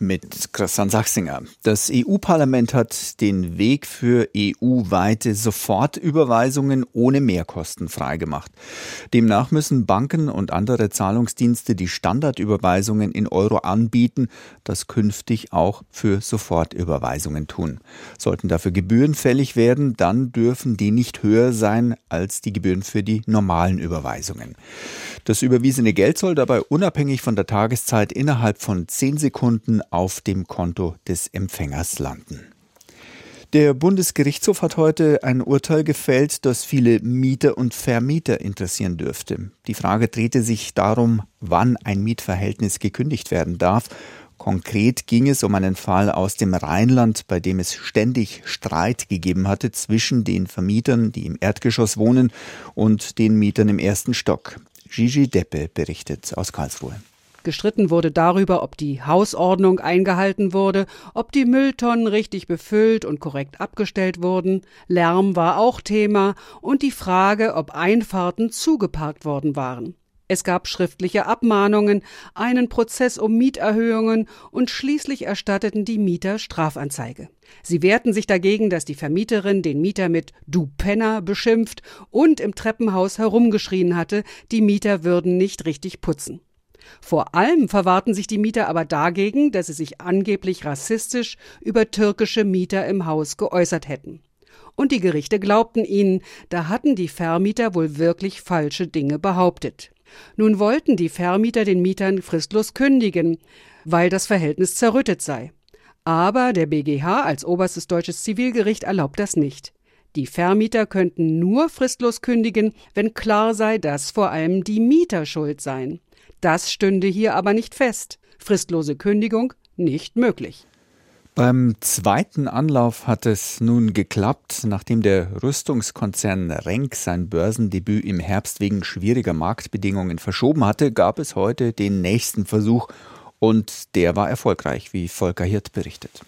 Mit Christian Sachsinger. Das EU-Parlament hat den Weg für EU-weite Sofortüberweisungen ohne Mehrkosten freigemacht. Demnach müssen Banken und andere Zahlungsdienste die Standardüberweisungen in Euro anbieten, das künftig auch für Sofortüberweisungen tun. Sollten dafür Gebühren fällig werden, dann dürfen die nicht höher sein als die Gebühren für die normalen Überweisungen. Das überwiesene Geld soll dabei unabhängig von der Tageszeit innerhalb von zehn Sekunden auf dem Konto des Empfängers landen. Der Bundesgerichtshof hat heute ein Urteil gefällt, das viele Mieter und Vermieter interessieren dürfte. Die Frage drehte sich darum, wann ein Mietverhältnis gekündigt werden darf. Konkret ging es um einen Fall aus dem Rheinland, bei dem es ständig Streit gegeben hatte zwischen den Vermietern, die im Erdgeschoss wohnen, und den Mietern im ersten Stock. Gigi Deppe berichtet aus Karlsruhe. Gestritten wurde darüber, ob die Hausordnung eingehalten wurde, ob die Mülltonnen richtig befüllt und korrekt abgestellt wurden. Lärm war auch Thema und die Frage, ob Einfahrten zugeparkt worden waren. Es gab schriftliche Abmahnungen, einen Prozess um Mieterhöhungen und schließlich erstatteten die Mieter Strafanzeige. Sie wehrten sich dagegen, dass die Vermieterin den Mieter mit Du Penner beschimpft und im Treppenhaus herumgeschrien hatte, die Mieter würden nicht richtig putzen. Vor allem verwahrten sich die Mieter aber dagegen, dass sie sich angeblich rassistisch über türkische Mieter im Haus geäußert hätten. Und die Gerichte glaubten ihnen, da hatten die Vermieter wohl wirklich falsche Dinge behauptet. Nun wollten die Vermieter den Mietern fristlos kündigen, weil das Verhältnis zerrüttet sei. Aber der BGH als oberstes deutsches Zivilgericht erlaubt das nicht. Die Vermieter könnten nur fristlos kündigen, wenn klar sei, dass vor allem die Mieter schuld seien. Das stünde hier aber nicht fest. Fristlose Kündigung nicht möglich. Beim zweiten Anlauf hat es nun geklappt. Nachdem der Rüstungskonzern Renk sein Börsendebüt im Herbst wegen schwieriger Marktbedingungen verschoben hatte, gab es heute den nächsten Versuch und der war erfolgreich, wie Volker Hirt berichtet.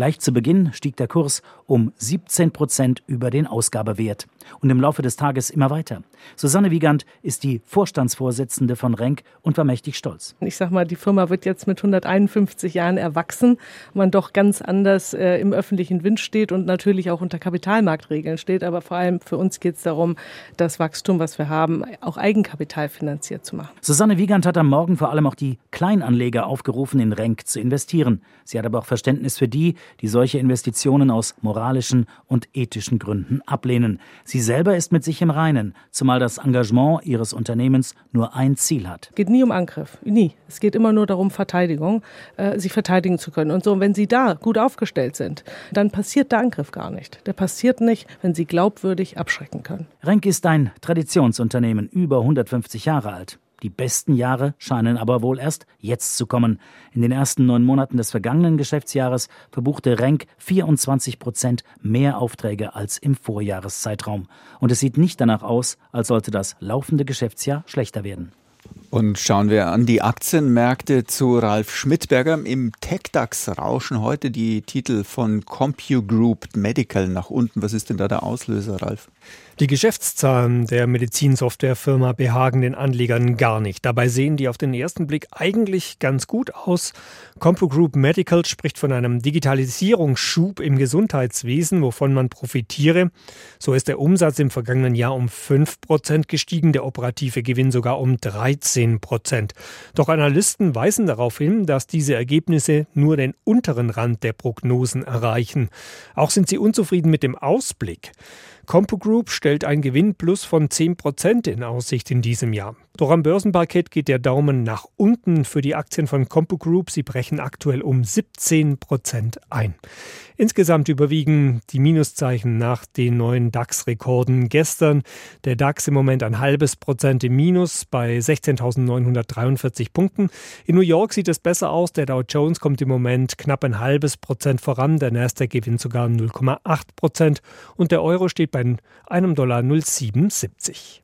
Gleich zu Beginn stieg der Kurs um 17 Prozent über den Ausgabewert und im Laufe des Tages immer weiter. Susanne Wiegand ist die Vorstandsvorsitzende von Renk und war mächtig stolz. Ich sag mal, die Firma wird jetzt mit 151 Jahren erwachsen, man doch ganz anders äh, im öffentlichen Wind steht und natürlich auch unter Kapitalmarktregeln steht. Aber vor allem für uns geht es darum, das Wachstum, was wir haben, auch Eigenkapital finanziert zu machen. Susanne Wiegand hat am Morgen vor allem auch die Kleinanleger aufgerufen, in Renk zu investieren. Sie hat aber auch Verständnis für die, die solche Investitionen aus moralischen und ethischen Gründen ablehnen. Sie selber ist mit sich im Reinen, zumal das Engagement ihres Unternehmens nur ein Ziel hat. Es geht nie um Angriff, nie. Es geht immer nur darum, Verteidigung, äh, sich verteidigen zu können. Und so, wenn Sie da gut aufgestellt sind, dann passiert der Angriff gar nicht. Der passiert nicht, wenn Sie glaubwürdig abschrecken können. Renk ist ein Traditionsunternehmen, über 150 Jahre alt. Die besten Jahre scheinen aber wohl erst jetzt zu kommen. In den ersten neun Monaten des vergangenen Geschäftsjahres verbuchte Renk 24 Prozent mehr Aufträge als im Vorjahreszeitraum. Und es sieht nicht danach aus, als sollte das laufende Geschäftsjahr schlechter werden. Und schauen wir an die Aktienmärkte zu Ralf Schmidberger. Im TechDAX rauschen heute die Titel von CompuGroup Medical nach unten. Was ist denn da der Auslöser, Ralf? Die Geschäftszahlen der Medizinsoftwarefirma behagen den Anlegern gar nicht. Dabei sehen die auf den ersten Blick eigentlich ganz gut aus. CompuGroup Medical spricht von einem Digitalisierungsschub im Gesundheitswesen, wovon man profitiere. So ist der Umsatz im vergangenen Jahr um 5 Prozent gestiegen, der operative Gewinn sogar um 13 Prozent. Doch Analysten weisen darauf hin, dass diese Ergebnisse nur den unteren Rand der Prognosen erreichen. Auch sind sie unzufrieden mit dem Ausblick. CompuGroup stellt ein Gewinnplus von 10 Prozent in Aussicht in diesem Jahr. Doch am Börsenparkett geht der Daumen nach unten für die Aktien von CompuGroup. Sie brechen aktuell um 17 Prozent ein. Insgesamt überwiegen die Minuszeichen nach den neuen DAX-Rekorden gestern. Der DAX im Moment ein halbes Prozent im Minus bei 16.943 Punkten. In New York sieht es besser aus. Der Dow Jones kommt im Moment knapp ein halbes Prozent voran. Der Nasdaq gewinnt sogar 0,8 Prozent und der Euro steht bei einem Dollar 0,77.